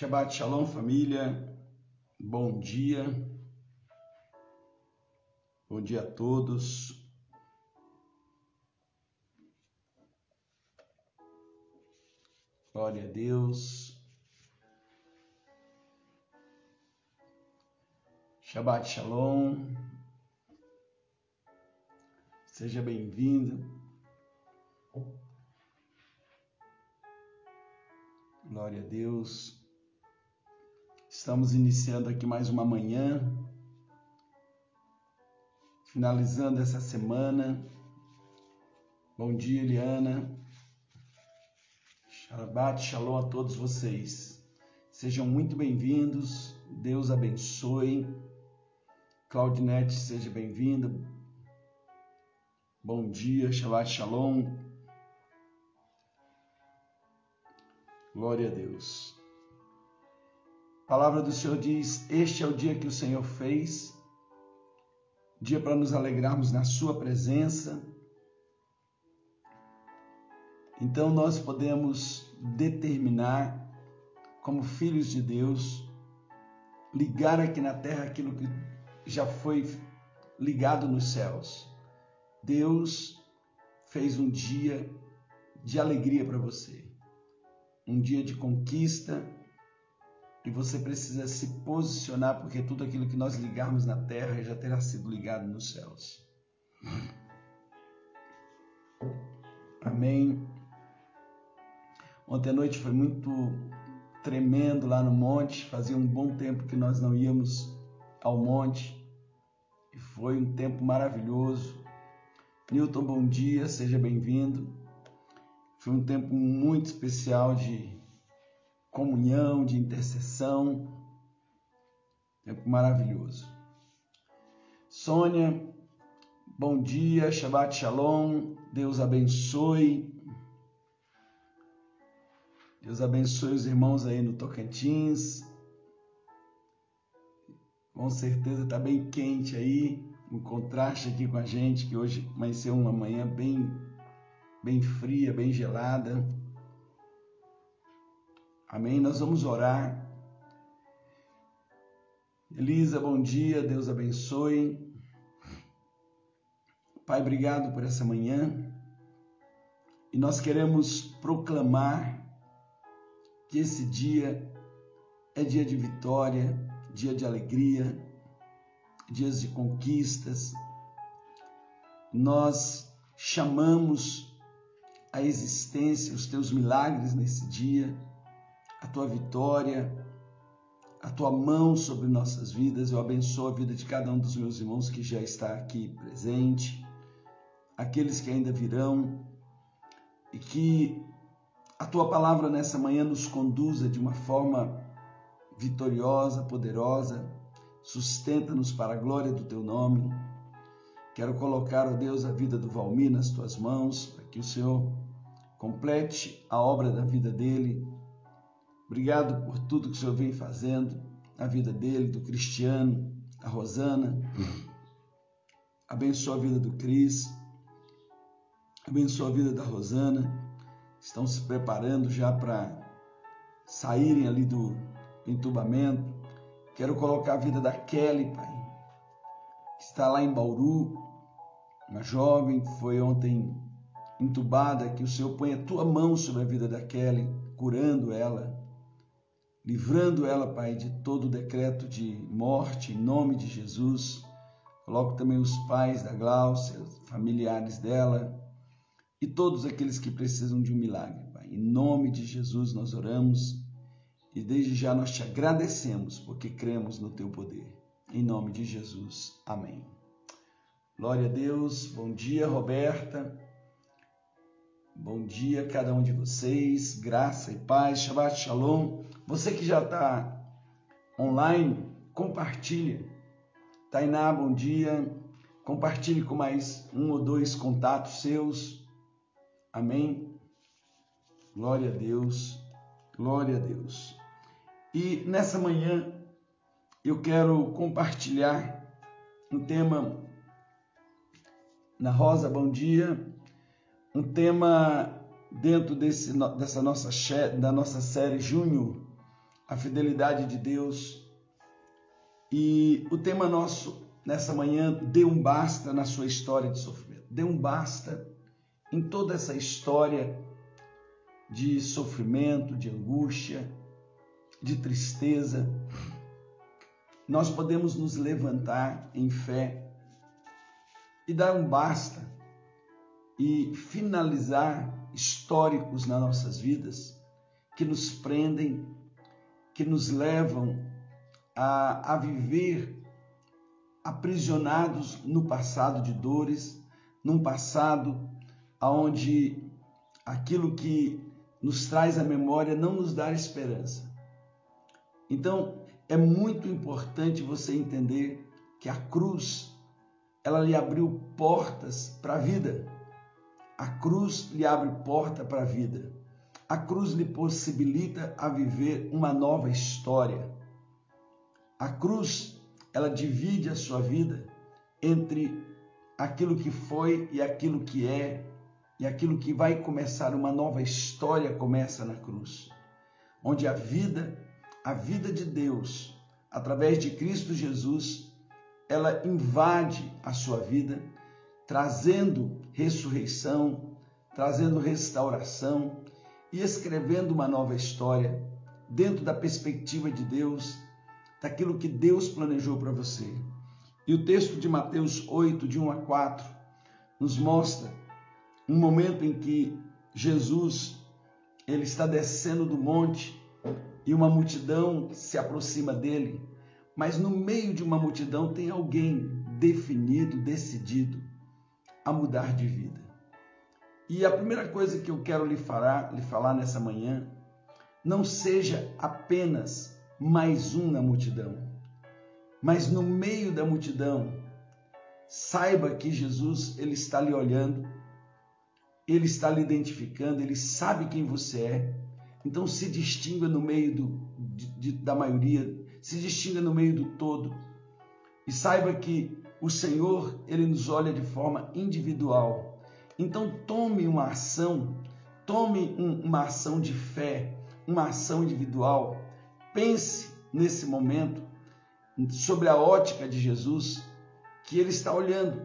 Shabbat Shalom, família. Bom dia. Bom dia a todos. Glória a Deus. Shabbat Shalom. Seja bem-vindo. Glória a Deus. Estamos iniciando aqui mais uma manhã, finalizando essa semana. Bom dia, Eliana. Shabbat Shalom a todos vocês. Sejam muito bem-vindos. Deus abençoe. Claudinete, seja bem-vinda. Bom dia, Shabbat Shalom. Glória a Deus. A palavra do Senhor diz: Este é o dia que o Senhor fez, dia para nos alegrarmos na Sua presença. Então nós podemos determinar, como filhos de Deus, ligar aqui na terra aquilo que já foi ligado nos céus. Deus fez um dia de alegria para você, um dia de conquista e você precisa se posicionar, porque tudo aquilo que nós ligarmos na terra já terá sido ligado nos céus. Amém. Ontem à noite foi muito tremendo lá no monte. Fazia um bom tempo que nós não íamos ao monte. E foi um tempo maravilhoso. Newton, bom dia, seja bem-vindo. Foi um tempo muito especial de comunhão, de intercessão. Tempo maravilhoso. Sônia, bom dia, Shabbat Shalom, Deus abençoe. Deus abençoe os irmãos aí no Tocantins. Com certeza está bem quente aí, um contraste aqui com a gente, que hoje amanheceu uma manhã bem, bem fria, bem gelada. Amém? Nós vamos orar. Elisa, bom dia, Deus abençoe. Pai, obrigado por essa manhã. E nós queremos proclamar que esse dia é dia de vitória, dia de alegria, dias de conquistas. Nós chamamos a existência os teus milagres nesse dia a tua vitória, a tua mão sobre nossas vidas. Eu abençoo a vida de cada um dos meus irmãos que já está aqui presente, aqueles que ainda virão, e que a tua palavra nessa manhã nos conduza de uma forma vitoriosa, poderosa, sustenta-nos para a glória do teu nome. Quero colocar, ó Deus, a vida do Valmir nas tuas mãos, para que o Senhor complete a obra da vida dele, Obrigado por tudo que o Senhor vem fazendo na vida dele, do Cristiano, da Rosana. Abençoa a vida do Cris. Abençoa a vida da Rosana. Estão se preparando já para saírem ali do entubamento. Quero colocar a vida da Kelly, Pai, que está lá em Bauru, uma jovem que foi ontem entubada, que o Senhor ponha a tua mão sobre a vida da Kelly, curando ela, livrando ela, Pai, de todo decreto de morte, em nome de Jesus. Coloco também os pais da Gláucia, familiares dela e todos aqueles que precisam de um milagre, Pai. Em nome de Jesus nós oramos e desde já nós te agradecemos porque cremos no teu poder. Em nome de Jesus. Amém. Glória a Deus. Bom dia, Roberta. Bom dia a cada um de vocês. Graça e paz. Shabbat Shalom. Você que já está online, compartilhe. Tainá, bom dia. Compartilhe com mais um ou dois contatos seus. Amém. Glória a Deus. Glória a Deus. E nessa manhã eu quero compartilhar um tema na Rosa, bom dia. Um tema dentro desse, dessa nossa, da nossa série Junho a fidelidade de Deus. E o tema nosso nessa manhã, dê um basta na sua história de sofrimento. Dê um basta em toda essa história de sofrimento, de angústia, de tristeza. Nós podemos nos levantar em fé e dar um basta e finalizar históricos nas nossas vidas que nos prendem, que nos levam a, a viver aprisionados no passado de dores, num passado onde aquilo que nos traz a memória não nos dá esperança. Então, é muito importante você entender que a cruz ela lhe abriu portas para a vida. A cruz lhe abre porta para a vida. A cruz lhe possibilita a viver uma nova história. A cruz ela divide a sua vida entre aquilo que foi e aquilo que é, e aquilo que vai começar uma nova história começa na cruz, onde a vida, a vida de Deus, através de Cristo Jesus, ela invade a sua vida, trazendo ressurreição, trazendo restauração e escrevendo uma nova história dentro da perspectiva de Deus daquilo que Deus planejou para você. E o texto de Mateus 8, de 1 a 4, nos mostra um momento em que Jesus ele está descendo do monte e uma multidão se aproxima dele, mas no meio de uma multidão tem alguém definido, decidido a mudar de vida. E a primeira coisa que eu quero lhe falar, lhe falar nessa manhã, não seja apenas mais um na multidão. Mas no meio da multidão, saiba que Jesus ele está lhe olhando, ele está lhe identificando, ele sabe quem você é. Então se distinga no meio do, de, da maioria, se distinga no meio do todo. E saiba que o Senhor, ele nos olha de forma individual. Então tome uma ação, tome um, uma ação de fé, uma ação individual Pense nesse momento sobre a ótica de Jesus que ele está olhando.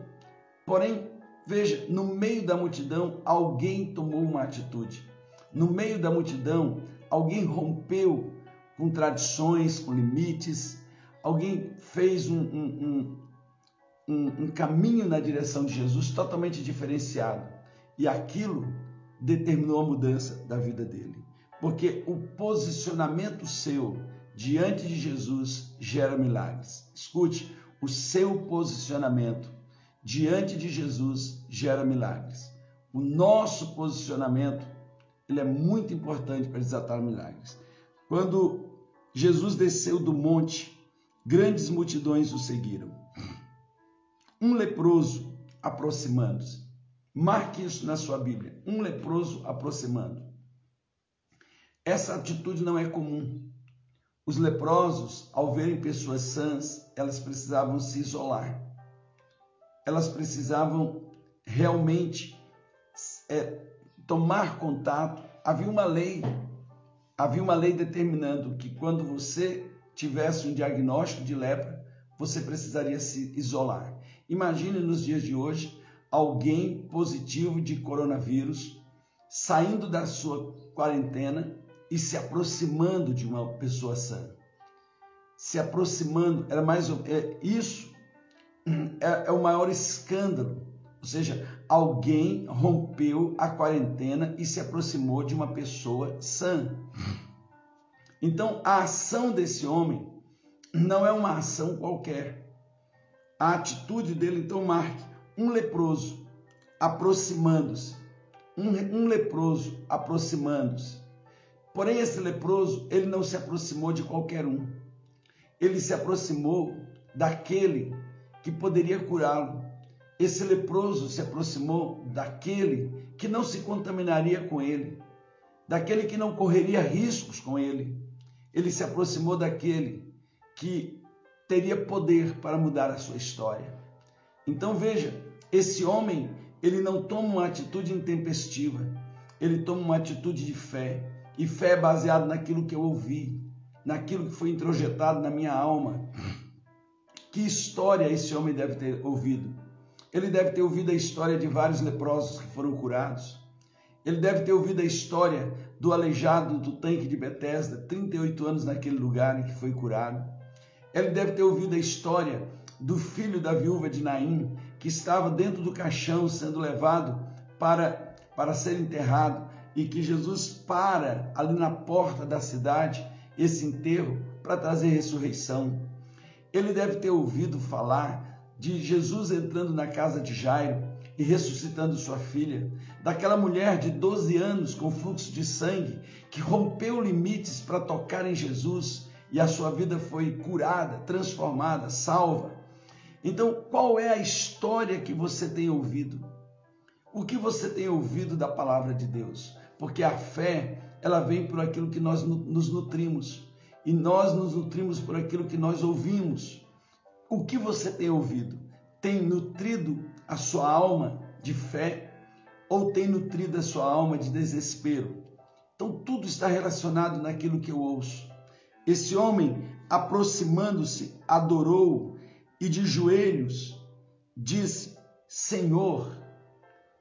Porém, veja, no meio da multidão, alguém tomou uma atitude. No meio da multidão, alguém rompeu com tradições, com limites, alguém fez um, um, um, um, caminho na direção de Jesus totalmente diferenciado. E aquilo determinou a mudança da vida dele porque o posicionamento seu diante de Jesus gera milagres. Escute, o seu posicionamento diante de Jesus gera milagres. O nosso posicionamento ele é muito importante para desatar milagres. Quando Jesus desceu do monte, grandes multidões o seguiram. Um leproso aproximando-se. Marque isso na sua Bíblia. Um leproso aproximando. Essa atitude não é comum. Os leprosos, ao verem pessoas sãs, elas precisavam se isolar. Elas precisavam realmente é, tomar contato. Havia uma lei, havia uma lei determinando que quando você tivesse um diagnóstico de lepra, você precisaria se isolar. Imagine nos dias de hoje alguém positivo de coronavírus saindo da sua quarentena e se aproximando de uma pessoa sã. Se aproximando, era mais é, isso é, é o maior escândalo. Ou seja, alguém rompeu a quarentena e se aproximou de uma pessoa sã. Então, a ação desse homem não é uma ação qualquer. A atitude dele, então, marque um leproso aproximando-se. Um, um leproso aproximando-se. Porém, esse leproso, ele não se aproximou de qualquer um. Ele se aproximou daquele que poderia curá-lo. Esse leproso se aproximou daquele que não se contaminaria com ele, daquele que não correria riscos com ele. Ele se aproximou daquele que teria poder para mudar a sua história. Então veja, esse homem, ele não toma uma atitude intempestiva, ele toma uma atitude de fé, e fé é baseada naquilo que eu ouvi. naquilo que foi introjetado na minha alma. Que história esse homem deve ter ouvido? Ele deve ter ouvido a história de vários leprosos que foram curados. Ele deve ter ouvido a história do aleijado do tanque de Betesda, 38 anos naquele lugar em que foi curado. Ele deve ter ouvido a história do filho da viúva de Naim, que estava dentro do caixão sendo levado para, para ser enterrado e que Jesus para ali na porta da cidade esse enterro para trazer ressurreição. Ele deve ter ouvido falar de Jesus entrando na casa de Jairo e ressuscitando sua filha, daquela mulher de 12 anos com fluxo de sangue que rompeu limites para tocar em Jesus e a sua vida foi curada, transformada, salva. Então, qual é a história que você tem ouvido? O que você tem ouvido da palavra de Deus? Porque a fé, ela vem por aquilo que nós nos nutrimos. E nós nos nutrimos por aquilo que nós ouvimos. O que você tem ouvido? Tem nutrido a sua alma de fé ou tem nutrido a sua alma de desespero? Então tudo está relacionado naquilo que eu ouço. Esse homem, aproximando-se, adorou e de joelhos disse: Senhor,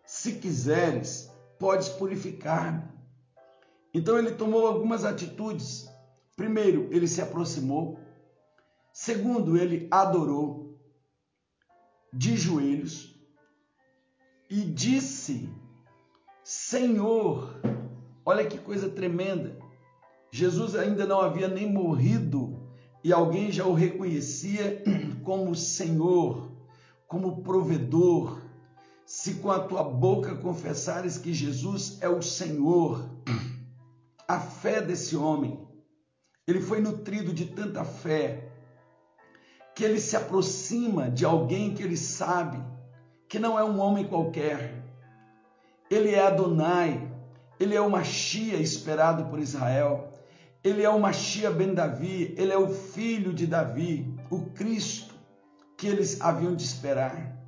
se quiseres, podes purificar-me. Então ele tomou algumas atitudes. Primeiro, ele se aproximou. Segundo, ele adorou de joelhos e disse: Senhor, olha que coisa tremenda. Jesus ainda não havia nem morrido e alguém já o reconhecia como Senhor, como provedor, se com a tua boca confessares que Jesus é o Senhor, a fé desse homem, ele foi nutrido de tanta fé, que ele se aproxima de alguém que ele sabe que não é um homem qualquer. Ele é Adonai, ele é o Machia esperado por Israel, ele é o Machia ben Davi, ele é o filho de Davi, o Cristo que eles haviam de esperar.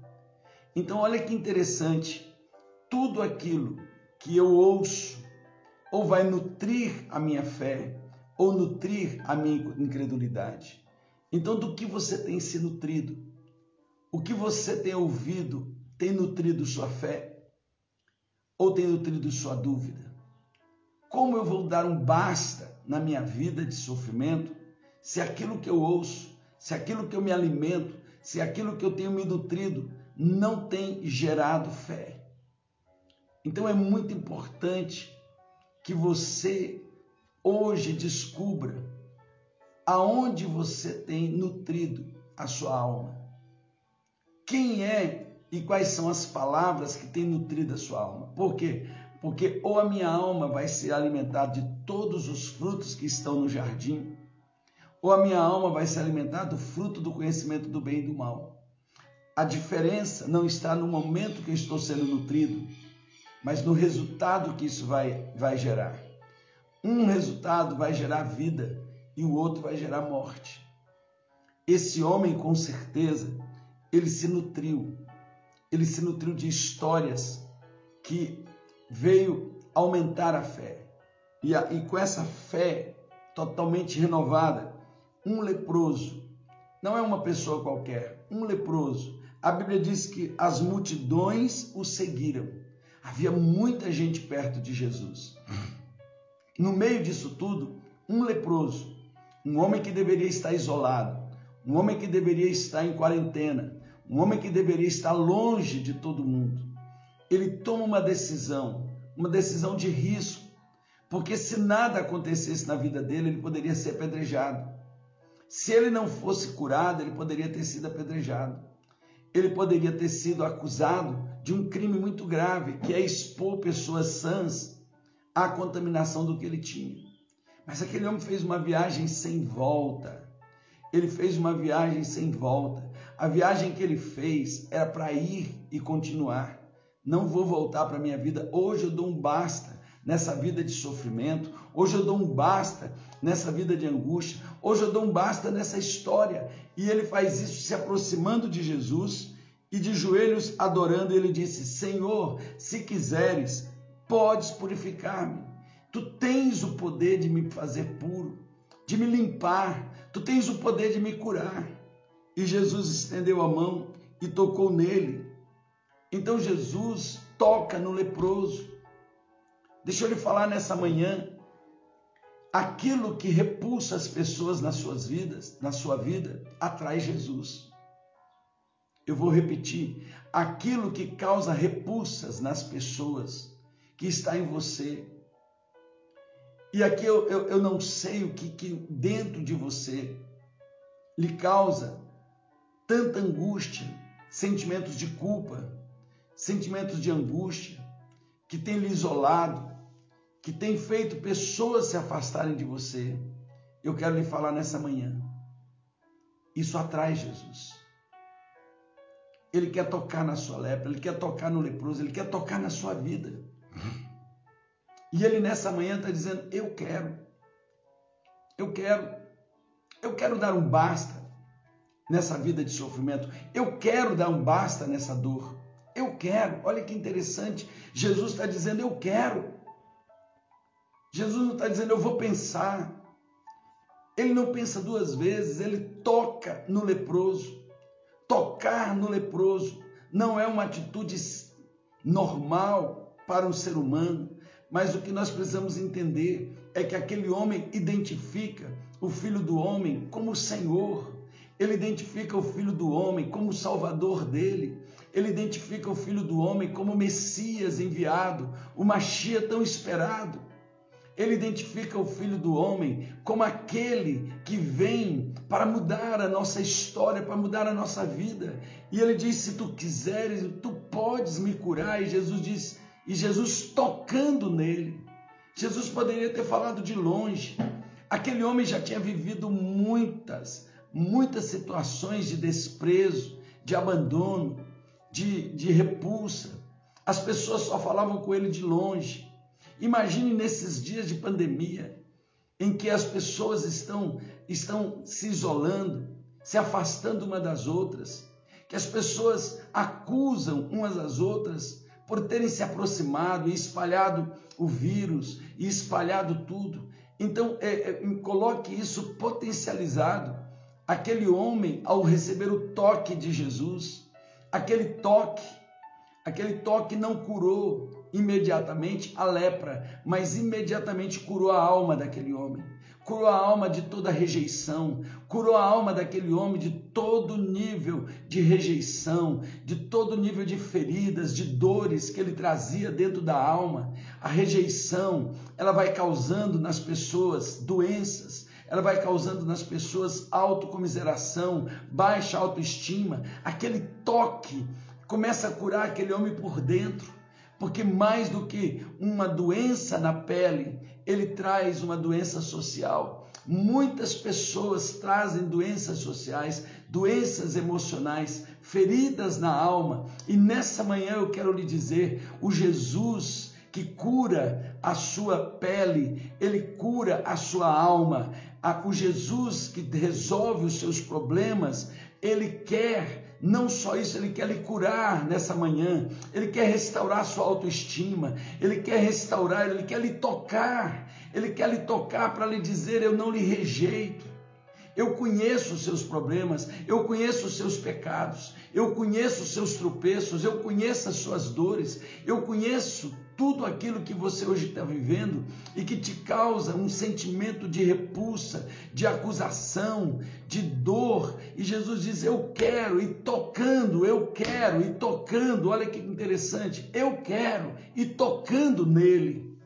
Então, olha que interessante, tudo aquilo que eu ouço ou vai nutrir a minha fé ou nutrir a minha incredulidade. Então, do que você tem se nutrido? O que você tem ouvido tem nutrido sua fé ou tem nutrido sua dúvida? Como eu vou dar um basta na minha vida de sofrimento se aquilo que eu ouço, se aquilo que eu me alimento, se aquilo que eu tenho me nutrido não tem gerado fé. Então é muito importante que você hoje descubra aonde você tem nutrido a sua alma. Quem é e quais são as palavras que têm nutrido a sua alma? Por quê? Porque ou a minha alma vai ser alimentada de todos os frutos que estão no jardim, ou a minha alma vai se alimentar do fruto do conhecimento do bem e do mal. A diferença não está no momento que eu estou sendo nutrido, mas no resultado que isso vai, vai gerar. Um resultado vai gerar vida e o outro vai gerar morte. Esse homem, com certeza, ele se nutriu. Ele se nutriu de histórias que veio aumentar a fé. E, a, e com essa fé totalmente renovada, um leproso, não é uma pessoa qualquer, um leproso, a Bíblia diz que as multidões o seguiram. Havia muita gente perto de Jesus. No meio disso tudo, um leproso, um homem que deveria estar isolado, um homem que deveria estar em quarentena, um homem que deveria estar longe de todo mundo. Ele toma uma decisão, uma decisão de risco, porque se nada acontecesse na vida dele, ele poderia ser apedrejado. Se ele não fosse curado, ele poderia ter sido apedrejado ele poderia ter sido acusado de um crime muito grave, que é expor pessoas sãs à contaminação do que ele tinha. Mas aquele homem fez uma viagem sem volta. Ele fez uma viagem sem volta. A viagem que ele fez era para ir e continuar. Não vou voltar para a minha vida. Hoje eu dou um basta nessa vida de sofrimento. Hoje eu dou um basta nessa vida de angústia. Hoje eu dou um basta nessa história. E ele faz isso se aproximando de Jesus e de joelhos adorando, ele disse: Senhor, se quiseres, podes purificar-me. Tu tens o poder de me fazer puro. de me limpar, tu tens o poder de me curar. E Jesus estendeu a mão e tocou nele. Então Jesus toca no leproso. Deixa eu lhe falar nessa manhã, aquilo que repulsa as pessoas nas suas vidas, na sua vida, atrai Jesus. Eu vou repetir, aquilo que causa repulsas nas pessoas, que está em você. E aqui eu, eu, eu não sei o que, que dentro de você lhe causa tanta angústia, sentimentos de culpa, sentimentos de angústia, que tem lhe isolado, que tem feito pessoas se afastarem de você. Eu quero lhe falar nessa manhã. Isso atrai Jesus. Ele quer tocar na sua lepra, ele quer tocar no leproso, ele quer tocar na sua vida. E ele nessa manhã está dizendo: Eu quero, eu quero, eu quero dar um basta nessa vida de sofrimento. Eu quero dar um basta nessa dor. Eu quero. Olha que interessante. Jesus está dizendo: Eu quero. Jesus não está dizendo: Eu vou pensar. Ele não pensa duas vezes, ele toca no leproso. Tocar no leproso não é uma atitude normal para um ser humano, mas o que nós precisamos entender é que aquele homem identifica o filho do homem como Senhor. Ele identifica o filho do homem como salvador dele. Ele identifica o filho do homem como Messias enviado, o Machia tão esperado. Ele identifica o filho do homem como aquele que vem para mudar a nossa história, para mudar a nossa vida. E ele diz: Se tu quiseres, tu podes me curar. E Jesus diz: E Jesus tocando nele. Jesus poderia ter falado de longe. Aquele homem já tinha vivido muitas, muitas situações de desprezo, de abandono, de, de repulsa. As pessoas só falavam com ele de longe. Imagine nesses dias de pandemia, em que as pessoas estão, estão se isolando, se afastando uma das outras, que as pessoas acusam umas às outras por terem se aproximado e espalhado o vírus e espalhado tudo. Então, é, é, coloque isso potencializado aquele homem, ao receber o toque de Jesus, aquele toque, aquele toque não curou imediatamente a lepra, mas imediatamente curou a alma daquele homem. Curou a alma de toda rejeição, curou a alma daquele homem de todo nível de rejeição, de todo nível de feridas, de dores que ele trazia dentro da alma. A rejeição, ela vai causando nas pessoas doenças, ela vai causando nas pessoas autocomiseração, baixa autoestima, aquele toque começa a curar aquele homem por dentro, porque mais do que uma doença na pele, ele traz uma doença social. Muitas pessoas trazem doenças sociais, doenças emocionais, feridas na alma, e nessa manhã eu quero lhe dizer: o Jesus que cura a sua pele, ele cura a sua alma, o Jesus que resolve os seus problemas, ele quer não só isso, ele quer lhe curar nessa manhã, ele quer restaurar sua autoestima, ele quer restaurar, ele quer lhe tocar, ele quer lhe tocar para lhe dizer: Eu não lhe rejeito. Eu conheço os seus problemas, eu conheço os seus pecados, eu conheço os seus tropeços, eu conheço as suas dores, eu conheço tudo aquilo que você hoje está vivendo e que te causa um sentimento de repulsa, de acusação, de dor. E Jesus diz: Eu quero, e tocando, eu quero, e tocando. Olha que interessante, eu quero, e tocando nele.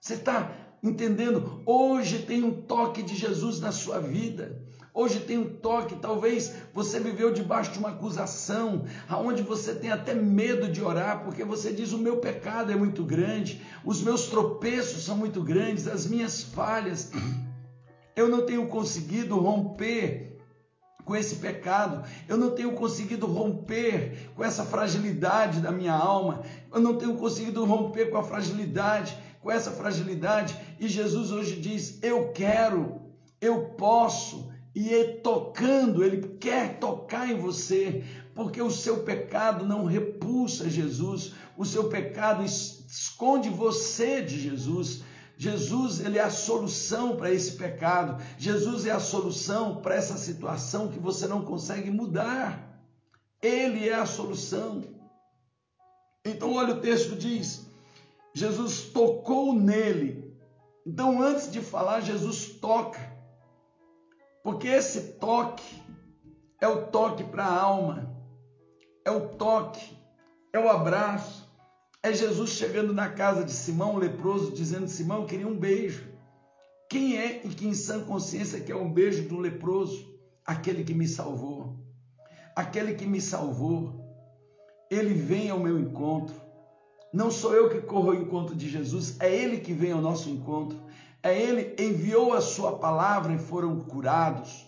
Você está entendendo? Hoje tem um toque de Jesus na sua vida. Hoje tem um toque, talvez você viveu debaixo de uma acusação, aonde você tem até medo de orar, porque você diz: o meu pecado é muito grande, os meus tropeços são muito grandes, as minhas falhas, eu não tenho conseguido romper com esse pecado, eu não tenho conseguido romper com essa fragilidade da minha alma, eu não tenho conseguido romper com a fragilidade, com essa fragilidade, e Jesus hoje diz: eu quero, eu posso, e ele tocando, ele quer tocar em você, porque o seu pecado não repulsa Jesus, o seu pecado esconde você de Jesus. Jesus, ele é a solução para esse pecado. Jesus é a solução para essa situação que você não consegue mudar. Ele é a solução. Então, olha o texto diz: Jesus tocou nele. Então, antes de falar, Jesus toca. Porque esse toque é o toque para a alma, é o toque, é o abraço, é Jesus chegando na casa de Simão, leproso, dizendo: Simão, eu queria um beijo. Quem é e que em sã consciência quer um beijo do leproso? Aquele que me salvou. Aquele que me salvou. Ele vem ao meu encontro. Não sou eu que corro ao encontro de Jesus, é Ele que vem ao nosso encontro. É Ele enviou a sua palavra e foram curados.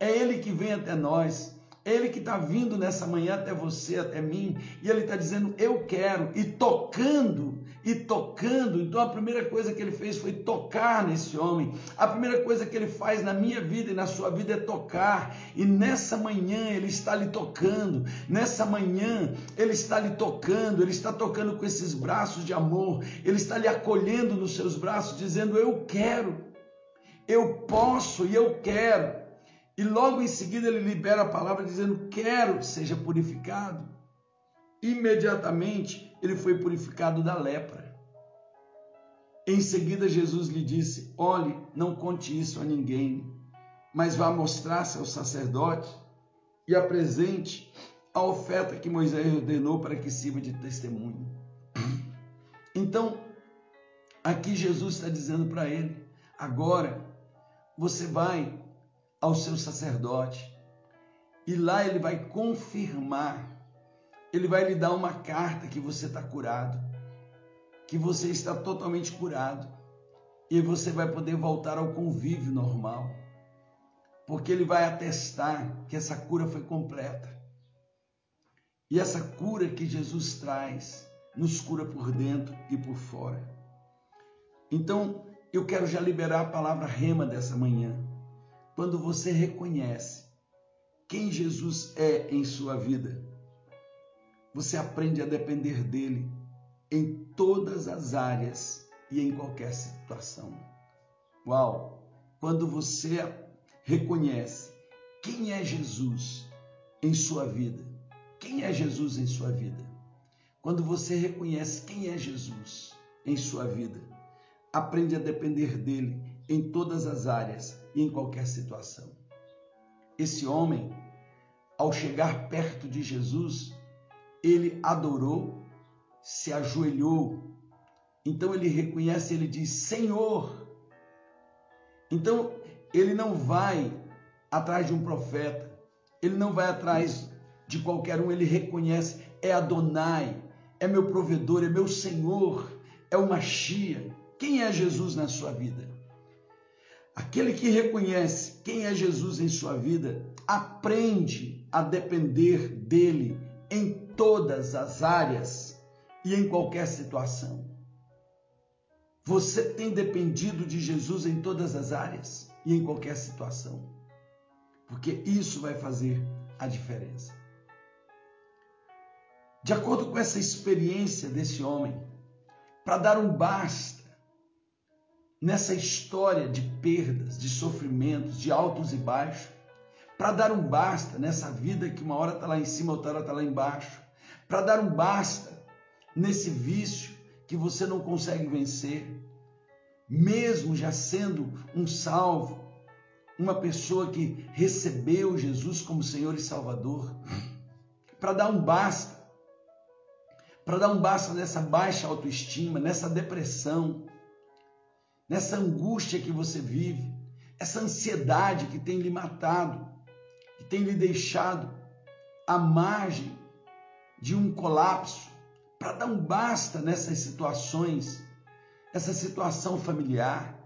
É Ele que vem até nós. Ele que está vindo nessa manhã até você, até mim, e ele está dizendo, eu quero, e tocando, e tocando. Então a primeira coisa que ele fez foi tocar nesse homem. A primeira coisa que ele faz na minha vida e na sua vida é tocar. E nessa manhã ele está lhe tocando. Nessa manhã ele está lhe tocando. Ele está tocando com esses braços de amor. Ele está lhe acolhendo nos seus braços, dizendo, eu quero, eu posso e eu quero. E logo em seguida ele libera a palavra dizendo: Quero seja purificado. Imediatamente ele foi purificado da lepra. Em seguida Jesus lhe disse: Olhe, não conte isso a ninguém, mas vá mostrar-se ao sacerdote e apresente a oferta que Moisés ordenou para que sirva de testemunho. Então, aqui Jesus está dizendo para ele: agora você vai ao seu sacerdote. E lá ele vai confirmar, ele vai lhe dar uma carta que você está curado, que você está totalmente curado. E você vai poder voltar ao convívio normal, porque ele vai atestar que essa cura foi completa. E essa cura que Jesus traz nos cura por dentro e por fora. Então, eu quero já liberar a palavra rema dessa manhã quando você reconhece quem Jesus é em sua vida, você aprende a depender dele em todas as áreas e em qualquer situação. Uau! Quando você reconhece quem é Jesus em sua vida, quem é Jesus em sua vida? Quando você reconhece quem é Jesus em sua vida, aprende a depender dele em todas as áreas e em qualquer situação. Esse homem, ao chegar perto de Jesus, ele adorou, se ajoelhou. Então ele reconhece, ele diz: Senhor. Então ele não vai atrás de um profeta, ele não vai atrás de qualquer um, ele reconhece: é Adonai, é meu provedor, é meu Senhor, é o Machia. Quem é Jesus na sua vida? Aquele que reconhece quem é Jesus em sua vida, aprende a depender dele em todas as áreas e em qualquer situação. Você tem dependido de Jesus em todas as áreas e em qualquer situação, porque isso vai fazer a diferença. De acordo com essa experiência desse homem, para dar um basta, nessa história de perdas, de sofrimentos, de altos e baixos, para dar um basta nessa vida que uma hora está lá em cima, outra hora está lá embaixo, para dar um basta nesse vício que você não consegue vencer, mesmo já sendo um salvo, uma pessoa que recebeu Jesus como Senhor e Salvador, para dar um basta, para dar um basta nessa baixa autoestima, nessa depressão, nessa angústia que você vive, essa ansiedade que tem lhe matado, que tem lhe deixado à margem de um colapso, para dar um basta nessas situações, essa situação familiar,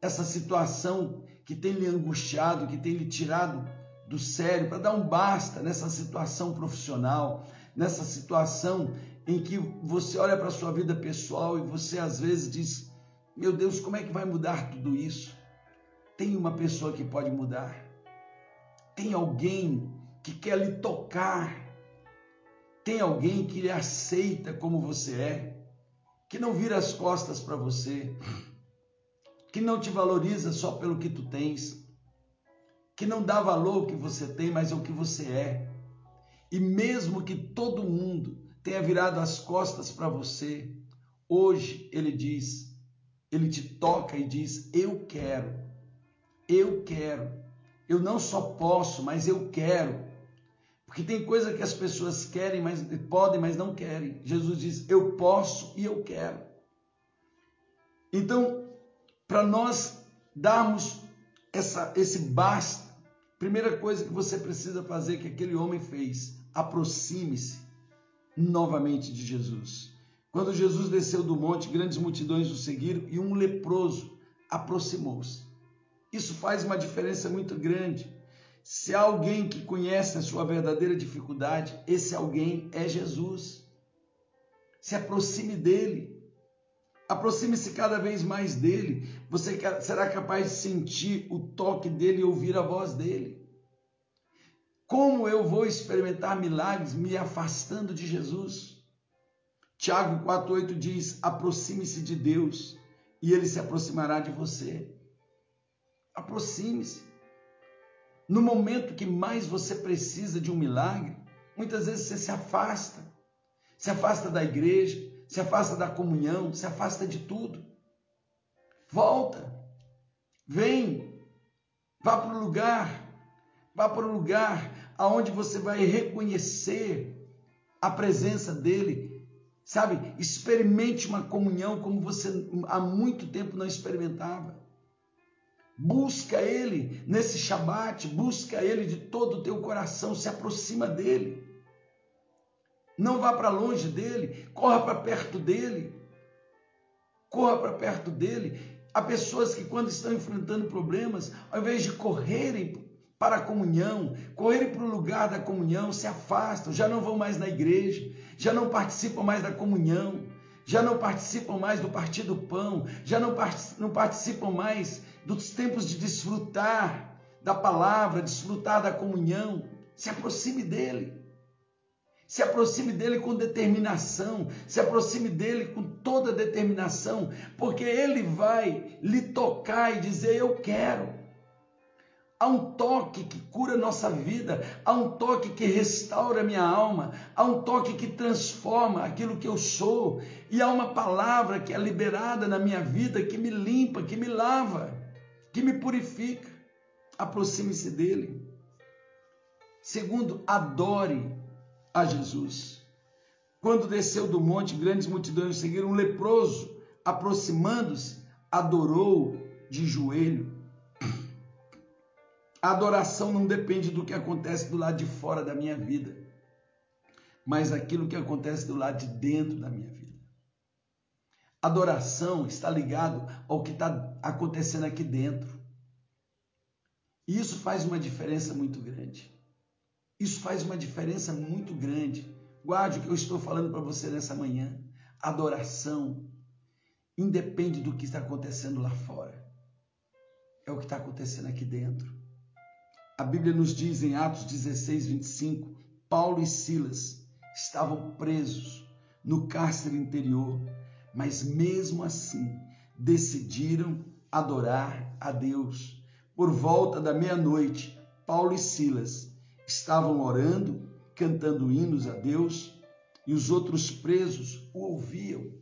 essa situação que tem lhe angustiado, que tem lhe tirado do sério, para dar um basta nessa situação profissional, nessa situação em que você olha para a sua vida pessoal e você às vezes diz: meu Deus, como é que vai mudar tudo isso? Tem uma pessoa que pode mudar. Tem alguém que quer lhe tocar. Tem alguém que lhe aceita como você é, que não vira as costas para você, não te valoriza só pelo que tu tens, que não dá valor ao que você tem, mas ao que você é. E mesmo que todo mundo tenha virado as costas para você, hoje ele diz, ele te toca e diz: Eu quero, eu quero, eu não só posso, mas eu quero. Porque tem coisa que as pessoas querem, mas podem, mas não querem. Jesus diz: Eu posso e eu quero. Então, para nós darmos essa, esse basta, primeira coisa que você precisa fazer que aquele homem fez, aproxime-se novamente de Jesus. Quando Jesus desceu do monte, grandes multidões o seguiram e um leproso aproximou-se. Isso faz uma diferença muito grande. Se há alguém que conhece a sua verdadeira dificuldade, esse alguém é Jesus. Se aproxime dele. Aproxime-se cada vez mais dele. Você será capaz de sentir o toque dele e ouvir a voz dele. Como eu vou experimentar milagres me afastando de Jesus? Tiago 4,8 diz: aproxime-se de Deus e ele se aproximará de você. Aproxime-se. No momento que mais você precisa de um milagre, muitas vezes você se afasta. Se afasta da igreja, se afasta da comunhão, se afasta de tudo. Volta. Vem. Vá para o lugar. Vá para o lugar aonde você vai reconhecer a presença dele. Sabe? Experimente uma comunhão como você há muito tempo não experimentava. Busca Ele nesse Shabat, busca Ele de todo o teu coração, se aproxima dEle. Não vá para longe dEle, corra para perto dEle. Corra para perto dEle. Há pessoas que, quando estão enfrentando problemas, ao invés de correrem para a comunhão, correrem para o lugar da comunhão, se afastam, já não vão mais na igreja, já não participam mais da comunhão, já não participam mais do partido pão, já não, não participam mais dos tempos de desfrutar da palavra, desfrutar da comunhão. Se aproxime dele. Se aproxime dele com determinação, se aproxime dele com toda determinação, porque ele vai lhe tocar e dizer: Eu quero. Há um toque que cura nossa vida, há um toque que restaura minha alma, há um toque que transforma aquilo que eu sou, e há uma palavra que é liberada na minha vida que me limpa, que me lava que me purifica. Aproxime-se dele. Segundo, adore a Jesus. Quando desceu do monte, grandes multidões seguiram um leproso, aproximando-se, adorou de joelho. A adoração não depende do que acontece do lado de fora da minha vida, mas aquilo que acontece do lado de dentro da minha vida. Adoração está ligado ao que está acontecendo aqui dentro. E isso faz uma diferença muito grande. Isso faz uma diferença muito grande. Guarde o que eu estou falando para você nessa manhã. Adoração independe do que está acontecendo lá fora. É o que está acontecendo aqui dentro. A Bíblia nos diz em Atos 16, 25: Paulo e Silas estavam presos no cárcere interior mas mesmo assim decidiram adorar a Deus. Por volta da meia-noite, Paulo e Silas estavam orando, cantando hinos a Deus, e os outros presos o ouviam.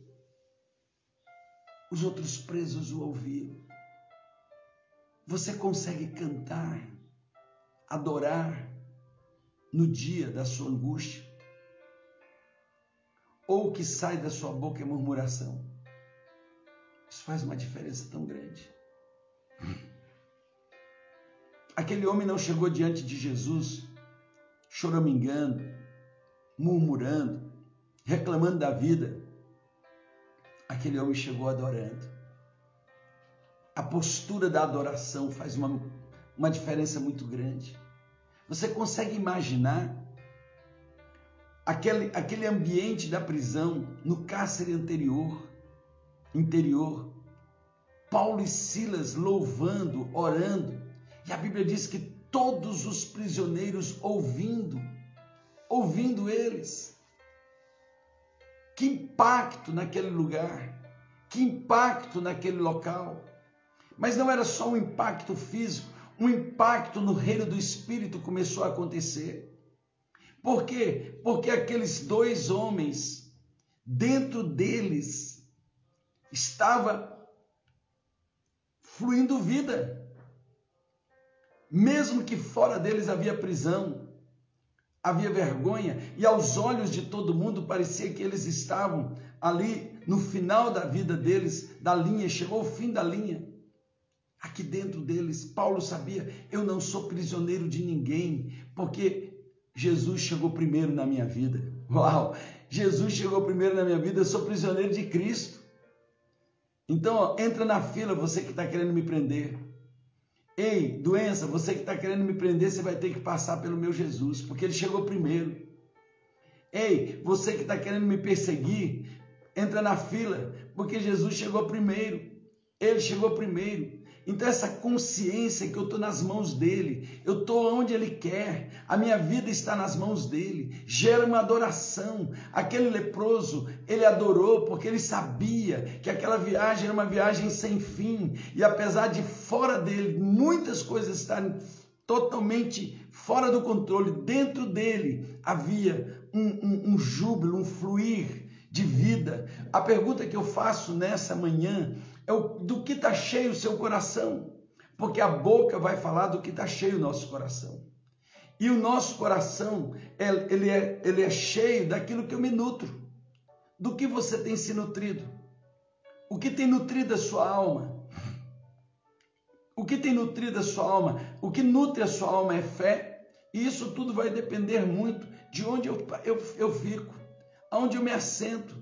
Os outros presos o ouviam. Você consegue cantar, adorar no dia da sua angústia? Ou o que sai da sua boca é murmuração. Isso faz uma diferença tão grande. Aquele homem não chegou diante de Jesus choramingando, murmurando, reclamando da vida. Aquele homem chegou adorando. A postura da adoração faz uma, uma diferença muito grande. Você consegue imaginar aquele, aquele ambiente da prisão, no cárcere anterior, interior. Paulo e Silas louvando, orando, e a Bíblia diz que todos os prisioneiros ouvindo, ouvindo eles. Que impacto naquele lugar, que impacto naquele local. Mas não era só um impacto físico, um impacto no reino do espírito começou a acontecer. Por quê? Porque aqueles dois homens, dentro deles, estava fluindo vida. Mesmo que fora deles havia prisão, havia vergonha, e aos olhos de todo mundo parecia que eles estavam ali no final da vida deles, da linha, chegou o fim da linha. Aqui dentro deles, Paulo sabia: eu não sou prisioneiro de ninguém, porque Jesus chegou primeiro na minha vida. Uau! Jesus chegou primeiro na minha vida, eu sou prisioneiro de Cristo. Então, ó, entra na fila, você que está querendo me prender. Ei, doença, você que está querendo me prender, você vai ter que passar pelo meu Jesus, porque ele chegou primeiro. Ei, você que está querendo me perseguir, entra na fila, porque Jesus chegou primeiro. Ele chegou primeiro. Então, essa consciência que eu estou nas mãos dele, eu estou onde ele quer, a minha vida está nas mãos dele, gera uma adoração. Aquele leproso, ele adorou porque ele sabia que aquela viagem era uma viagem sem fim, e apesar de fora dele muitas coisas estarem totalmente fora do controle, dentro dele havia um, um, um júbilo, um fluir de vida. A pergunta que eu faço nessa manhã é o, do que está cheio o seu coração, porque a boca vai falar do que está cheio o nosso coração. E o nosso coração, ele é, ele é cheio daquilo que eu me nutro, do que você tem se nutrido, o que tem nutrido a sua alma. O que tem nutrido a sua alma, o que nutre a sua alma é fé, e isso tudo vai depender muito de onde eu, eu, eu fico, aonde eu me assento,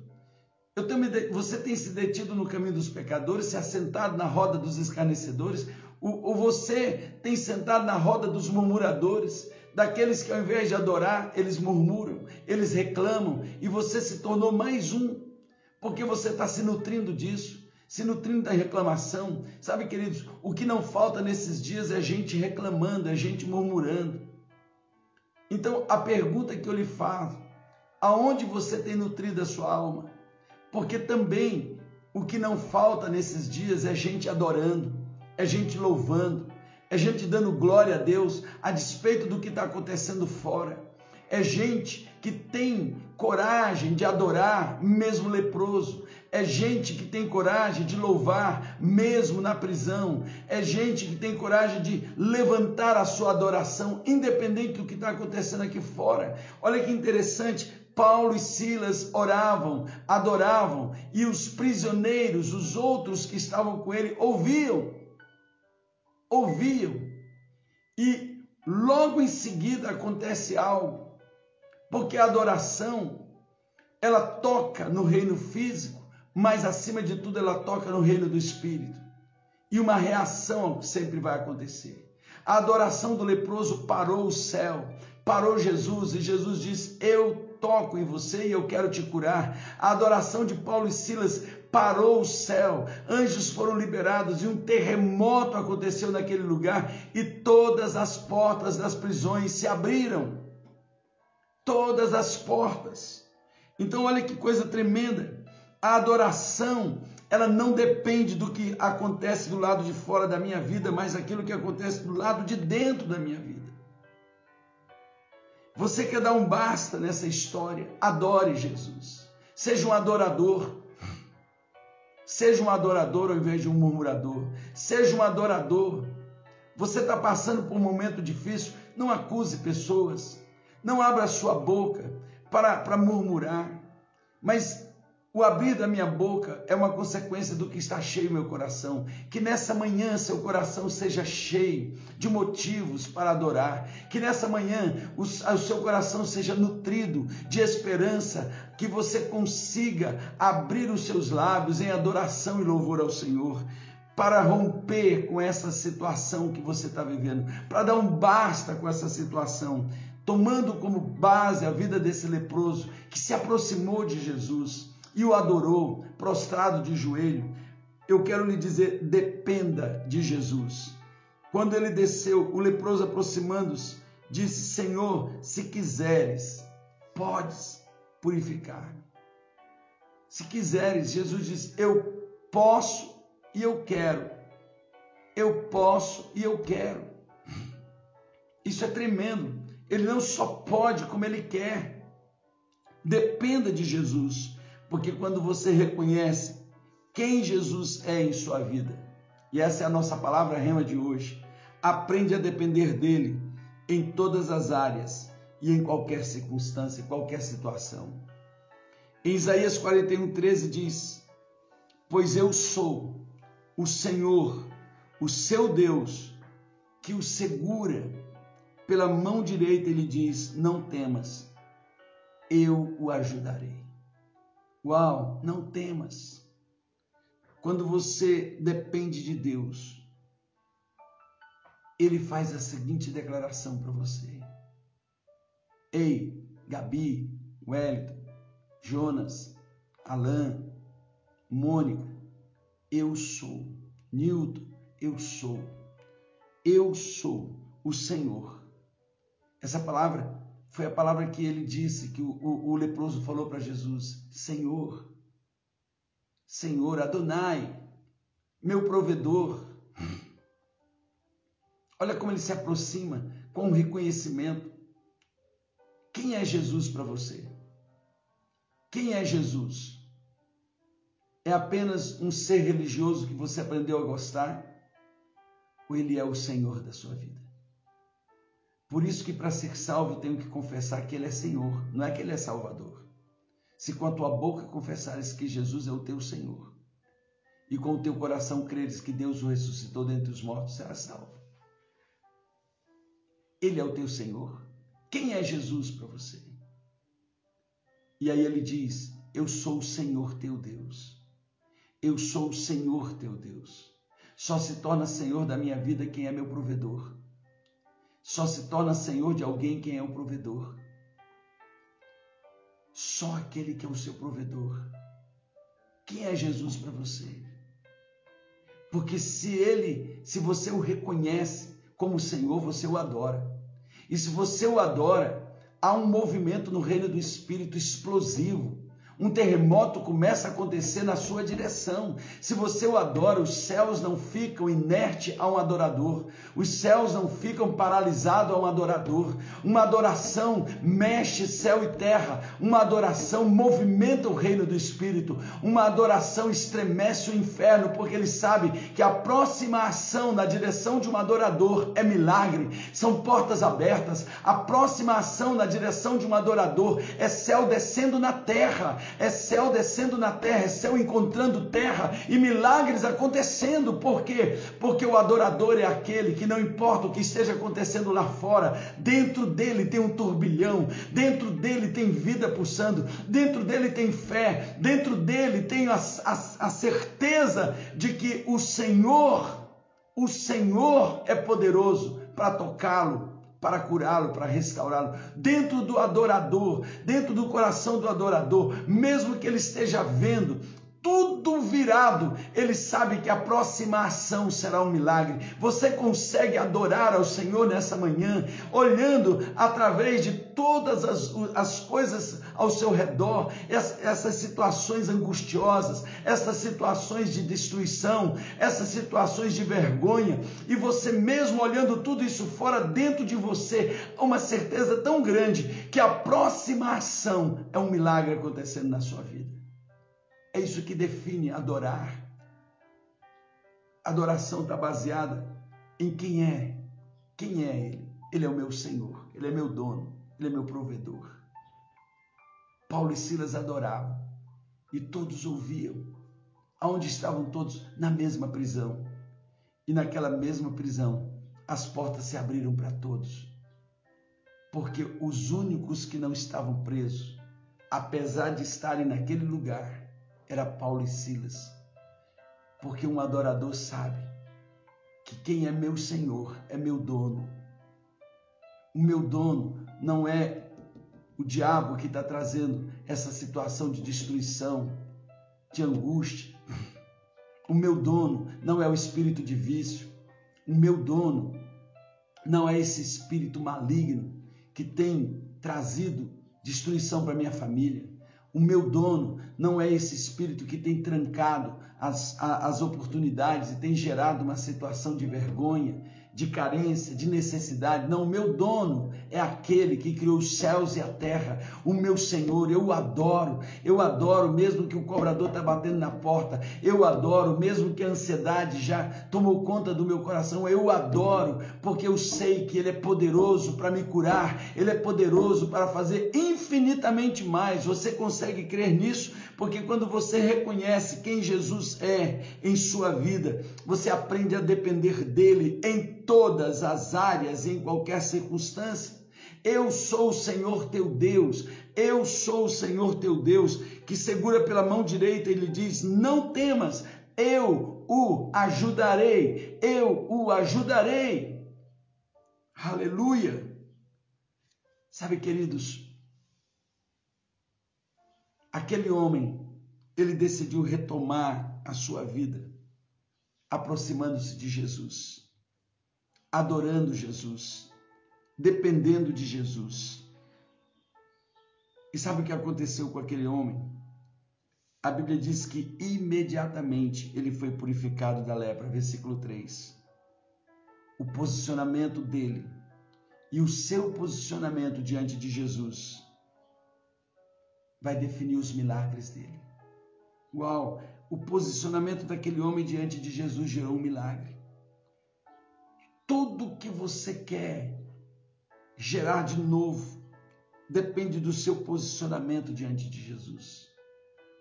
eu tenho, você tem se detido no caminho dos pecadores, se assentado na roda dos escarnecedores, ou, ou você tem sentado na roda dos murmuradores, daqueles que ao invés de adorar, eles murmuram, eles reclamam, e você se tornou mais um, porque você está se nutrindo disso, se nutrindo da reclamação. Sabe, queridos, o que não falta nesses dias é gente reclamando, é gente murmurando. Então, a pergunta que eu lhe faço, aonde você tem nutrido a sua alma? Porque também o que não falta nesses dias é gente adorando, é gente louvando, é gente dando glória a Deus a despeito do que está acontecendo fora. É gente que tem coragem de adorar, mesmo leproso. É gente que tem coragem de louvar, mesmo na prisão. É gente que tem coragem de levantar a sua adoração, independente do que está acontecendo aqui fora. Olha que interessante. Paulo e Silas oravam, adoravam, e os prisioneiros, os outros que estavam com ele, ouviam. Ouviam. E logo em seguida acontece algo, porque a adoração ela toca no reino físico, mas acima de tudo ela toca no reino do espírito. E uma reação sempre vai acontecer. A adoração do leproso parou o céu, parou Jesus, e Jesus diz: Eu toco em você e eu quero te curar. A adoração de Paulo e Silas parou o céu, anjos foram liberados e um terremoto aconteceu naquele lugar e todas as portas das prisões se abriram. Todas as portas. Então, olha que coisa tremenda. A adoração, ela não depende do que acontece do lado de fora da minha vida, mas aquilo que acontece do lado de dentro da minha vida. Você quer dar um basta nessa história? Adore Jesus. Seja um adorador. Seja um adorador ao invés de um murmurador. Seja um adorador. Você está passando por um momento difícil? Não acuse pessoas. Não abra sua boca para, para murmurar. Mas o abrir da minha boca é uma consequência do que está cheio meu coração. Que nessa manhã seu coração seja cheio de motivos para adorar. Que nessa manhã o, o seu coração seja nutrido de esperança. Que você consiga abrir os seus lábios em adoração e louvor ao Senhor para romper com essa situação que você está vivendo, para dar um basta com essa situação, tomando como base a vida desse leproso que se aproximou de Jesus e o adorou, prostrado de joelho. Eu quero lhe dizer: dependa de Jesus. Quando ele desceu, o leproso aproximando-se, disse: Senhor, se quiseres, podes purificar-me. Se quiseres, Jesus disse: Eu posso e eu quero. eu posso e eu quero. Isso é tremendo. Ele não só pode como ele quer. Dependa de Jesus, porque quando você reconhece quem Jesus é em sua vida, e essa é a nossa palavra rema de hoje, aprende a depender dele em todas as áreas e em qualquer circunstância, qualquer situação. Em Isaías 41, 13 diz: Pois eu sou o Senhor, o seu Deus, que o segura pela mão direita, ele diz: Não temas, eu o ajudarei. Uau, não temas. Quando você depende de Deus, ele faz a seguinte declaração para você: Ei, Gabi, Wellington, Jonas, Alain, Mônica, eu sou. Nilton, eu sou. Eu sou o Senhor. Essa palavra foi a palavra que ele disse, que o, o, o leproso falou para Jesus: Senhor, Senhor Adonai, meu provedor. Olha como ele se aproxima com um reconhecimento. Quem é Jesus para você? Quem é Jesus? É apenas um ser religioso que você aprendeu a gostar? Ou ele é o Senhor da sua vida? Por isso que para ser salvo tenho que confessar que ele é Senhor, não é que ele é Salvador. Se com a tua boca confessares que Jesus é o teu Senhor e com o teu coração creres que Deus o ressuscitou dentre os mortos, serás salvo. Ele é o teu Senhor. Quem é Jesus para você? E aí ele diz: Eu sou o Senhor teu Deus. Eu sou o Senhor teu Deus. Só se torna Senhor da minha vida quem é meu provedor. Só se torna Senhor de alguém quem é o provedor. Só aquele que é o seu provedor. Quem é Jesus para você? Porque se ele, se você o reconhece como Senhor, você o adora. E se você o adora, há um movimento no reino do Espírito explosivo. Um terremoto começa a acontecer na sua direção. Se você o adora, os céus não ficam inertes a um adorador. Os céus não ficam paralisados a um adorador. Uma adoração mexe céu e terra. Uma adoração movimenta o reino do Espírito. Uma adoração estremece o inferno, porque ele sabe que a próxima ação na direção de um adorador é milagre. São portas abertas. A próxima ação na direção de um adorador é céu descendo na terra é céu descendo na terra, é céu encontrando terra e milagres acontecendo. Por quê? Porque o adorador é aquele que não importa o que esteja acontecendo lá fora, dentro dele tem um turbilhão, dentro dele tem vida pulsando, dentro dele tem fé, dentro dele tem a, a, a certeza de que o Senhor, o Senhor é poderoso para tocá-lo, para curá-lo, para restaurá-lo. Dentro do adorador, dentro do coração do adorador, mesmo que ele esteja vendo tudo virado, ele sabe que a próxima ação será um milagre. Você consegue adorar ao Senhor nessa manhã, olhando através de todas as, as coisas ao seu redor, essas situações angustiosas, essas situações de destruição, essas situações de vergonha, e você mesmo olhando tudo isso fora dentro de você, uma certeza tão grande que a próxima ação é um milagre acontecendo na sua vida. É isso que define adorar. Adoração está baseada em quem é. Quem é Ele? Ele é o meu Senhor, Ele é meu dono, Ele é meu provedor. Paulo e Silas adoravam e todos ouviam. Aonde estavam todos? Na mesma prisão. E naquela mesma prisão, as portas se abriram para todos. Porque os únicos que não estavam presos, apesar de estarem naquele lugar, era Paulo e Silas. Porque um adorador sabe que quem é meu Senhor é meu dono. O meu dono não é o diabo que está trazendo essa situação de destruição, de angústia. O meu dono não é o espírito de vício. O meu dono não é esse espírito maligno que tem trazido destruição para minha família. O meu dono não é esse espírito que tem trancado as, as oportunidades e tem gerado uma situação de vergonha, de carência, de necessidade. Não, o meu dono é aquele que criou os céus e a terra, o meu Senhor. Eu o adoro, eu adoro, mesmo que o cobrador está batendo na porta, eu adoro, mesmo que a ansiedade já tomou conta do meu coração, eu adoro, porque eu sei que Ele é poderoso para me curar, Ele é poderoso para fazer infinitamente mais. Você consegue crer nisso? Porque quando você reconhece quem Jesus é em sua vida, você aprende a depender dele em todas as áreas, em qualquer circunstância. Eu sou o Senhor teu Deus, eu sou o Senhor teu Deus, que segura pela mão direita e lhe diz: Não temas, eu o ajudarei, eu o ajudarei. Aleluia. Sabe, queridos, aquele homem, ele decidiu retomar a sua vida, aproximando-se de Jesus adorando Jesus, dependendo de Jesus. E sabe o que aconteceu com aquele homem? A Bíblia diz que imediatamente ele foi purificado da lepra, versículo 3. O posicionamento dele e o seu posicionamento diante de Jesus vai definir os milagres dele. Uau! O posicionamento daquele homem diante de Jesus gerou um milagre tudo que você quer gerar de novo depende do seu posicionamento diante de Jesus.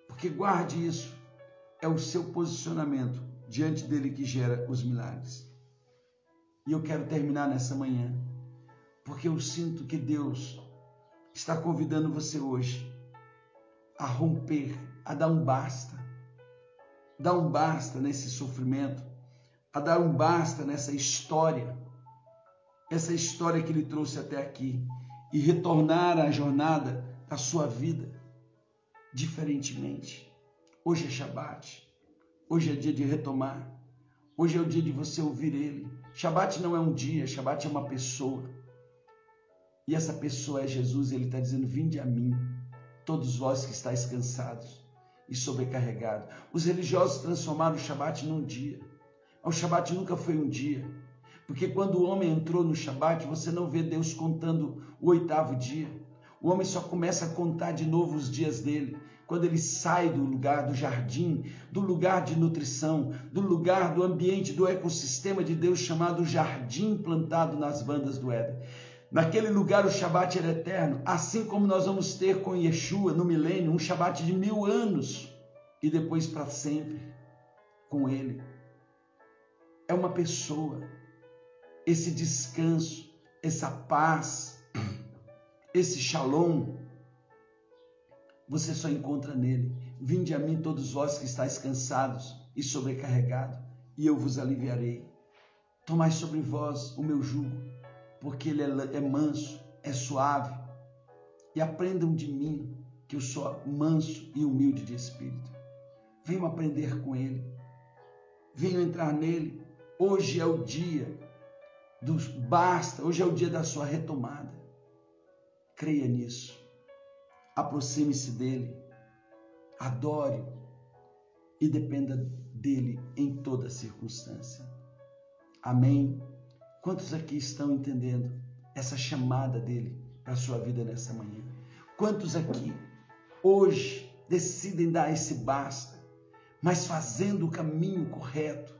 Porque guarde isso, é o seu posicionamento diante dele que gera os milagres. E eu quero terminar nessa manhã, porque eu sinto que Deus está convidando você hoje a romper, a dar um basta, dar um basta nesse sofrimento, a dar um basta nessa história, essa história que ele trouxe até aqui, e retornar à jornada da sua vida diferentemente. Hoje é Shabat, hoje é dia de retomar, hoje é o dia de você ouvir ele. Shabat não é um dia, Shabat é uma pessoa. E essa pessoa é Jesus, ele está dizendo: Vinde a mim, todos vós que estáis cansados e sobrecarregados. Os religiosos transformaram o Shabat num dia. O Shabat nunca foi um dia. Porque quando o homem entrou no Shabat, você não vê Deus contando o oitavo dia. O homem só começa a contar de novo os dias dele. Quando ele sai do lugar do jardim, do lugar de nutrição, do lugar do ambiente, do ecossistema de Deus chamado jardim plantado nas bandas do Éden. Naquele lugar o Shabat era eterno, assim como nós vamos ter com Yeshua no milênio, um Shabat de mil anos e depois para sempre com ele é uma pessoa. Esse descanso, essa paz, esse shalom, você só encontra nele. Vinde a mim todos vós que estáis cansados e sobrecarregados, e eu vos aliviarei. Tomai sobre vós o meu jugo, porque ele é, é manso, é suave. E aprendam de mim, que eu sou manso e humilde de espírito. Venham aprender com ele. Venham entrar nele Hoje é o dia dos basta, hoje é o dia da sua retomada. Creia nisso. Aproxime-se dele. Adore e dependa dele em toda circunstância. Amém. Quantos aqui estão entendendo essa chamada dele para a sua vida nessa manhã? Quantos aqui hoje decidem dar esse basta, mas fazendo o caminho correto?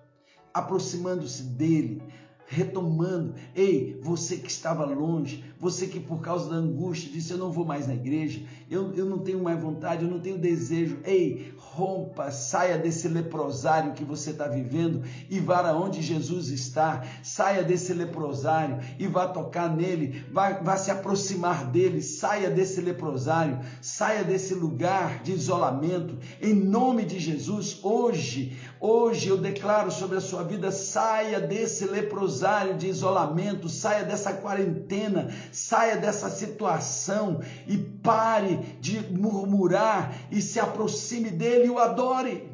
aproximando-se dele, retomando. Ei, você que estava longe, você que por causa da angústia disse: Eu não vou mais na igreja, eu, eu não tenho mais vontade, eu não tenho desejo. Ei, rompa, saia desse leprosário que você está vivendo e vá aonde Jesus está. Saia desse leprosário e vá tocar nele, vá, vá se aproximar dele. Saia desse leprosário, saia desse lugar de isolamento. Em nome de Jesus, hoje, hoje eu declaro sobre a sua vida: saia desse leprosário de isolamento, saia dessa quarentena, saia dessa situação e pare de murmurar e se aproxime dele e o adore.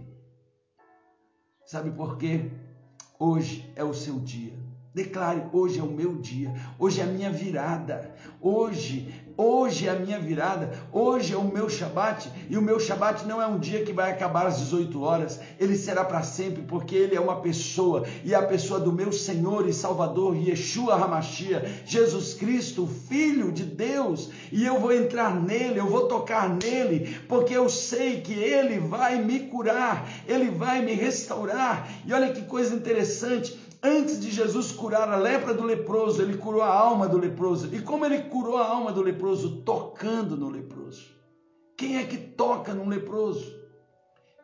Sabe por quê? Hoje é o seu dia. Declare: hoje é o meu dia, hoje é a minha virada, hoje Hoje é a minha virada, hoje é o meu Shabat, e o meu Shabat não é um dia que vai acabar às 18 horas, ele será para sempre, porque ele é uma pessoa, e é a pessoa do meu Senhor e Salvador, Yeshua Hamashia, Jesus Cristo, Filho de Deus, e eu vou entrar nele, eu vou tocar nele, porque eu sei que ele vai me curar, ele vai me restaurar. E olha que coisa interessante, Antes de Jesus curar a lepra do leproso, ele curou a alma do leproso. E como ele curou a alma do leproso? Tocando no leproso. Quem é que toca num leproso?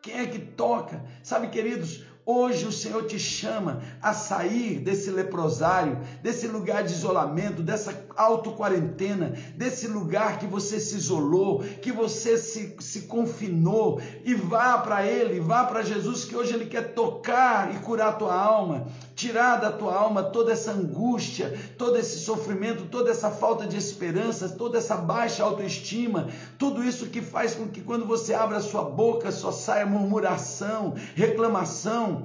Quem é que toca? Sabe, queridos, Hoje o Senhor te chama a sair desse leprosário, desse lugar de isolamento, dessa auto-quarentena, desse lugar que você se isolou, que você se, se confinou, e vá para Ele, vá para Jesus, que hoje Ele quer tocar e curar a tua alma, tirar da tua alma toda essa angústia, todo esse sofrimento, toda essa falta de esperança, toda essa baixa autoestima, tudo isso que faz com que quando você abre a sua boca só saia murmuração, reclamação,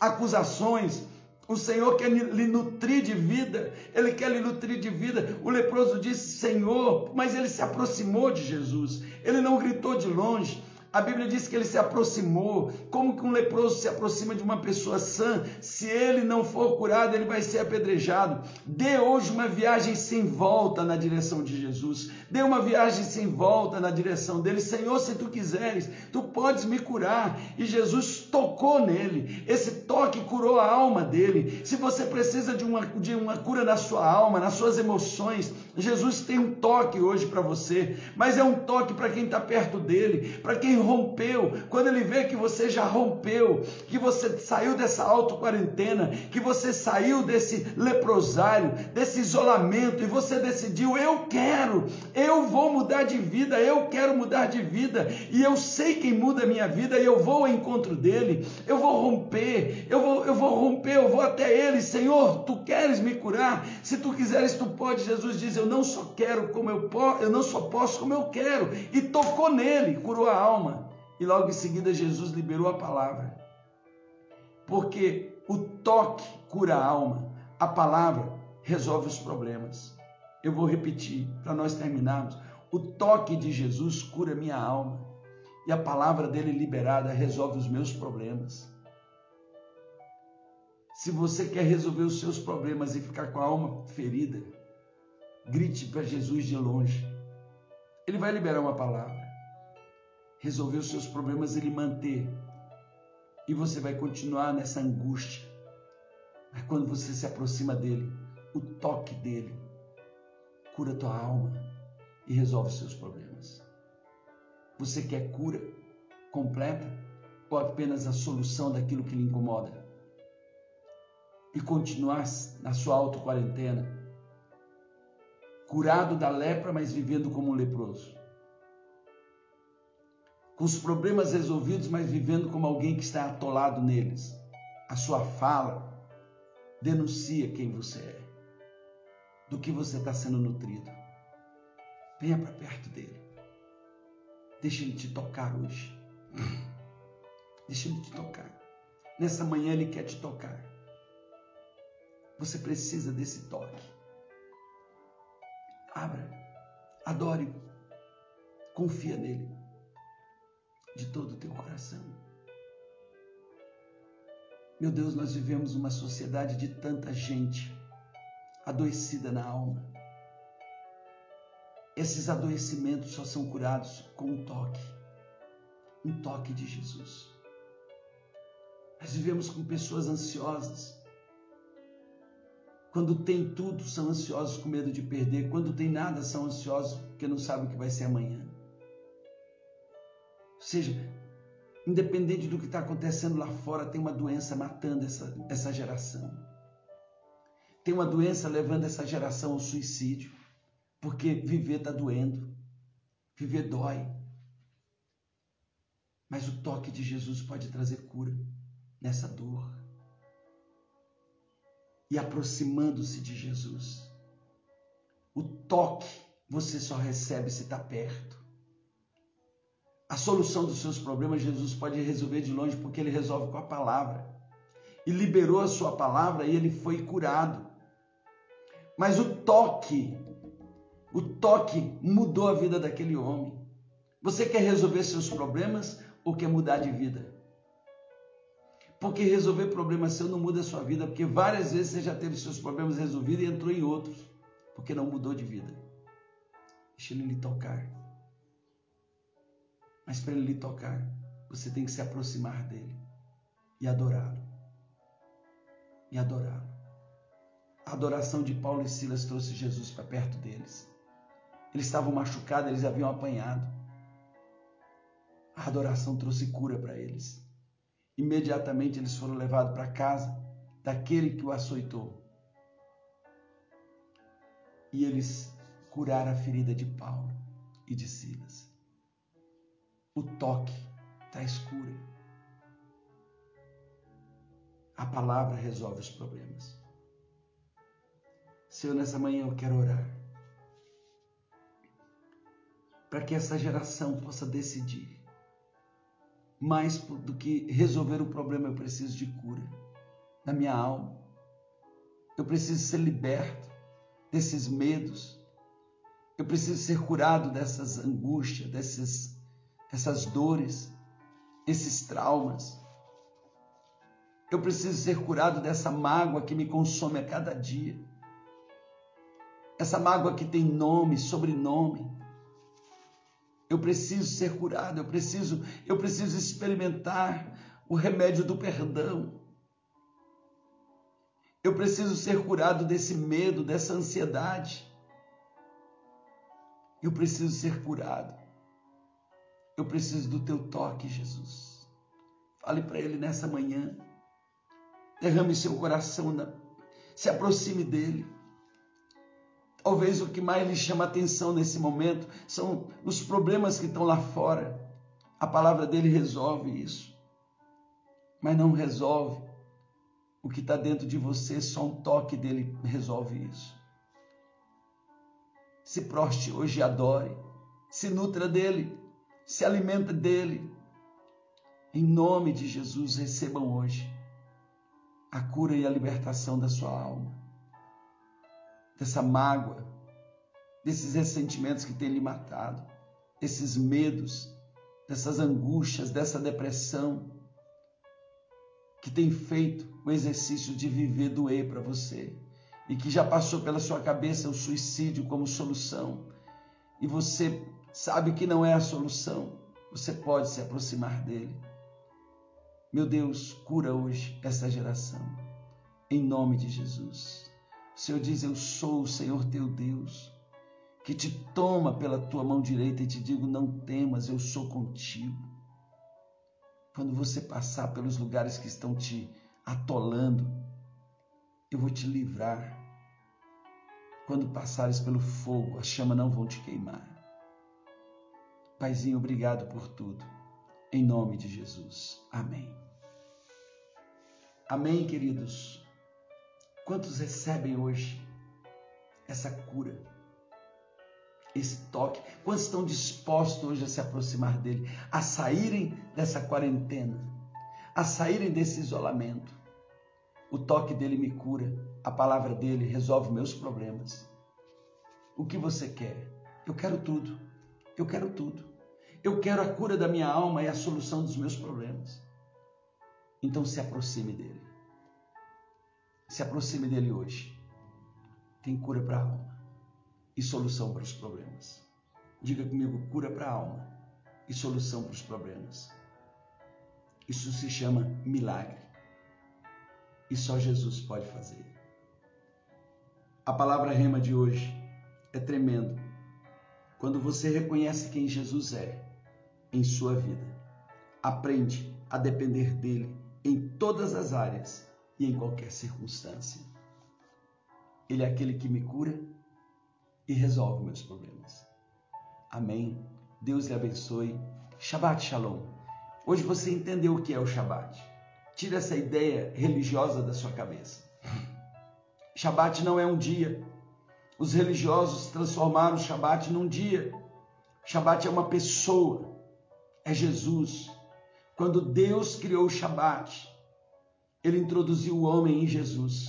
acusações. O Senhor quer lhe nutrir de vida, Ele quer lhe nutrir de vida. O leproso disse, Senhor, mas ele se aproximou de Jesus, ele não gritou de longe, a Bíblia diz que ele se aproximou. Como que um leproso se aproxima de uma pessoa sã? Se ele não for curado, ele vai ser apedrejado. Dê hoje uma viagem sem volta na direção de Jesus. Dê uma viagem sem volta na direção dele. Senhor, se tu quiseres, tu podes me curar. E Jesus tocou nele. Esse toque curou a alma dele. Se você precisa de uma, de uma cura na sua alma, nas suas emoções, Jesus tem um toque hoje para você. Mas é um toque para quem está perto dele, para quem rompeu, quando ele vê que você já rompeu, que você saiu dessa auto-quarentena, que você saiu desse leprosário, desse isolamento, e você decidiu: eu quero, eu vou mudar de vida, eu quero mudar de vida, e eu sei quem muda a minha vida, e eu vou ao encontro dele, eu vou romper, eu vou, eu vou romper, eu vou até ele, Senhor, tu queres me curar? Se tu quiseres, tu pode. Jesus diz: Eu não só quero como eu posso, eu não só posso como eu quero, e tocou nele, curou a alma. E logo em seguida Jesus liberou a palavra. Porque o toque cura a alma, a palavra resolve os problemas. Eu vou repetir para nós terminarmos. O toque de Jesus cura minha alma e a palavra dele liberada resolve os meus problemas. Se você quer resolver os seus problemas e ficar com a alma ferida, grite para Jesus de longe. Ele vai liberar uma palavra resolver os seus problemas, ele manter. E você vai continuar nessa angústia. Mas quando você se aproxima dele, o toque dele cura tua alma e resolve os seus problemas. Você quer cura completa ou apenas a solução daquilo que lhe incomoda? E continuar na sua auto-quarentena, curado da lepra, mas vivendo como um leproso com os problemas resolvidos, mas vivendo como alguém que está atolado neles. A sua fala denuncia quem você é, do que você está sendo nutrido. Venha para perto dele. Deixa ele te tocar hoje. Deixa ele te tocar. Nessa manhã ele quer te tocar. Você precisa desse toque. Abra, adore, confia nele de todo o teu coração. Meu Deus, nós vivemos uma sociedade de tanta gente adoecida na alma. Esses adoecimentos só são curados com um toque, um toque de Jesus. Nós vivemos com pessoas ansiosas. Quando tem tudo, são ansiosos com medo de perder. Quando tem nada, são ansiosos porque não sabem o que vai ser amanhã seja, independente do que está acontecendo lá fora, tem uma doença matando essa, essa geração. Tem uma doença levando essa geração ao suicídio, porque viver está doendo, viver dói. Mas o toque de Jesus pode trazer cura nessa dor. E aproximando-se de Jesus, o toque você só recebe se está perto. A solução dos seus problemas Jesus pode resolver de longe porque ele resolve com a palavra. E liberou a sua palavra e ele foi curado. Mas o toque O toque mudou a vida daquele homem. Você quer resolver seus problemas ou quer mudar de vida? Porque resolver problema seu não muda a sua vida, porque várias vezes você já teve seus problemas resolvidos e entrou em outros, porque não mudou de vida. Deixa ele lhe tocar. Mas para ele lhe tocar, você tem que se aproximar dele e adorá-lo. E adorá-lo. A adoração de Paulo e Silas trouxe Jesus para perto deles. Eles estavam machucados, eles haviam apanhado. A adoração trouxe cura para eles. Imediatamente eles foram levados para casa daquele que o açoitou. E eles curaram a ferida de Paulo e de Silas. O toque traz cura. A palavra resolve os problemas. Senhor, nessa manhã eu quero orar para que essa geração possa decidir. Mais do que resolver o problema, eu preciso de cura na minha alma. Eu preciso ser liberto desses medos. Eu preciso ser curado dessas angústias, dessas, dessas dores, esses traumas. Eu preciso ser curado dessa mágoa que me consome a cada dia. Essa mágoa que tem nome, sobrenome. Eu preciso ser curado, eu preciso, eu preciso experimentar o remédio do perdão. Eu preciso ser curado desse medo, dessa ansiedade. Eu preciso ser curado. Eu preciso do teu toque, Jesus. Fale para ele nessa manhã. Derrame seu coração, na... se aproxime dele. Talvez o que mais lhe chama atenção nesse momento são os problemas que estão lá fora. A palavra dele resolve isso. Mas não resolve o que está dentro de você, só um toque dele resolve isso. Se proste hoje e adore. Se nutra dele. Se alimenta dele. Em nome de Jesus, recebam hoje a cura e a libertação da sua alma. Dessa mágoa, desses ressentimentos que tem lhe matado, desses medos, dessas angústias, dessa depressão que tem feito o exercício de viver doer para você. E que já passou pela sua cabeça o suicídio como solução. E você sabe que não é a solução, você pode se aproximar dele. Meu Deus, cura hoje essa geração, em nome de Jesus. O Senhor diz: Eu sou o Senhor teu Deus, que te toma pela tua mão direita e te digo: Não temas, eu sou contigo. Quando você passar pelos lugares que estão te atolando, eu vou te livrar. Quando passares pelo fogo, as chamas não vão te queimar. Paizinho, obrigado por tudo. Em nome de Jesus. Amém. Amém, queridos. Quantos recebem hoje essa cura, esse toque? Quantos estão dispostos hoje a se aproximar dele, a saírem dessa quarentena, a saírem desse isolamento? O toque dele me cura, a palavra dele resolve meus problemas. O que você quer? Eu quero tudo. Eu quero tudo. Eu quero a cura da minha alma e a solução dos meus problemas. Então se aproxime dele. Se aproxime dele hoje. Tem cura para a alma e solução para os problemas. Diga comigo: cura para a alma e solução para os problemas. Isso se chama milagre. E só Jesus pode fazer. A palavra rema de hoje é tremendo. Quando você reconhece quem Jesus é em sua vida, aprende a depender dele em todas as áreas e em qualquer circunstância. Ele é aquele que me cura e resolve meus problemas. Amém. Deus lhe abençoe. Shabbat Shalom. Hoje você entendeu o que é o Shabbat. Tira essa ideia religiosa da sua cabeça. Shabbat não é um dia. Os religiosos transformaram o Shabbat num dia. Shabbat é uma pessoa. É Jesus. Quando Deus criou o Shabbat, ele introduziu o homem em Jesus.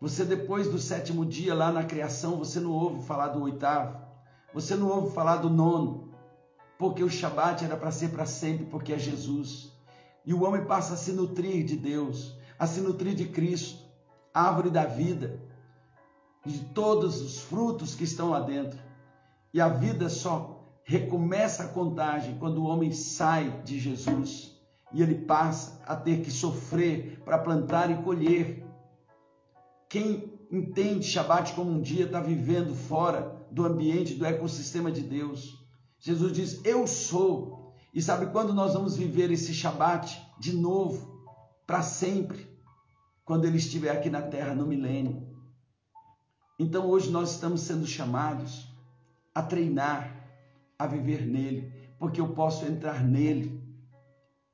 Você, depois do sétimo dia, lá na criação, você não ouve falar do oitavo. Você não ouve falar do nono. Porque o Shabat era para ser para sempre, porque é Jesus. E o homem passa a se nutrir de Deus, a se nutrir de Cristo, árvore da vida, de todos os frutos que estão lá dentro. E a vida só recomeça a contagem quando o homem sai de Jesus e ele passa a ter que sofrer para plantar e colher. Quem entende Shabat como um dia está vivendo fora do ambiente, do ecossistema de Deus. Jesus diz: Eu sou. E sabe quando nós vamos viver esse Shabat de novo, para sempre? Quando ele estiver aqui na terra no milênio. Então hoje nós estamos sendo chamados a treinar, a viver nele, porque eu posso entrar nele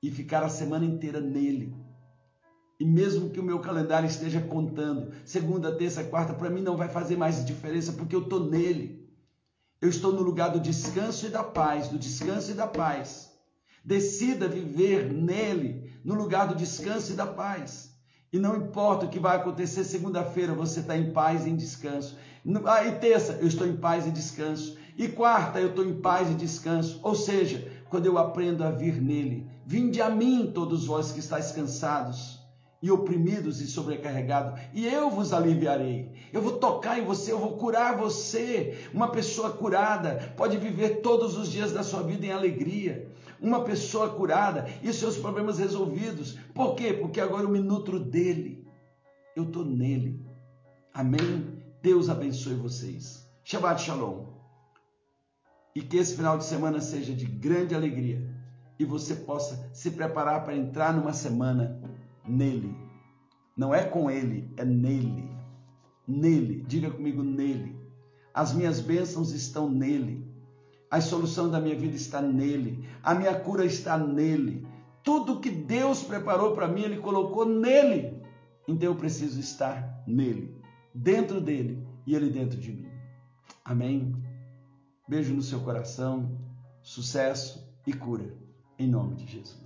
e ficar a semana inteira nele. E mesmo que o meu calendário esteja contando, segunda, terça, quarta, para mim não vai fazer mais diferença porque eu estou nele. Eu estou no lugar do descanso e da paz, do descanso e da paz. Decida viver nele, no lugar do descanso e da paz. E não importa o que vai acontecer segunda-feira, você está em paz e em descanso. Ah, e terça, eu estou em paz e descanso. E quarta, eu estou em paz e descanso. Ou seja, quando eu aprendo a vir nele, vinde a mim todos vós que estáis cansados e oprimidos e sobrecarregados, e eu vos aliviarei. Eu vou tocar em você, eu vou curar você. Uma pessoa curada pode viver todos os dias da sua vida em alegria uma pessoa curada e seus problemas resolvidos. Por quê? Porque agora eu me nutro dele. Eu estou nele. Amém? Deus abençoe vocês. Shabbat Shalom. E que esse final de semana seja de grande alegria e você possa se preparar para entrar numa semana nele. Não é com ele, é nele. Nele. Diga comigo, nele. As minhas bênçãos estão nele. A solução da minha vida está nele. A minha cura está nele. Tudo que Deus preparou para mim, Ele colocou nele. Então eu preciso estar nele, dentro dele e ele dentro de mim. Amém? Beijo no seu coração, sucesso e cura. Em nome de Jesus.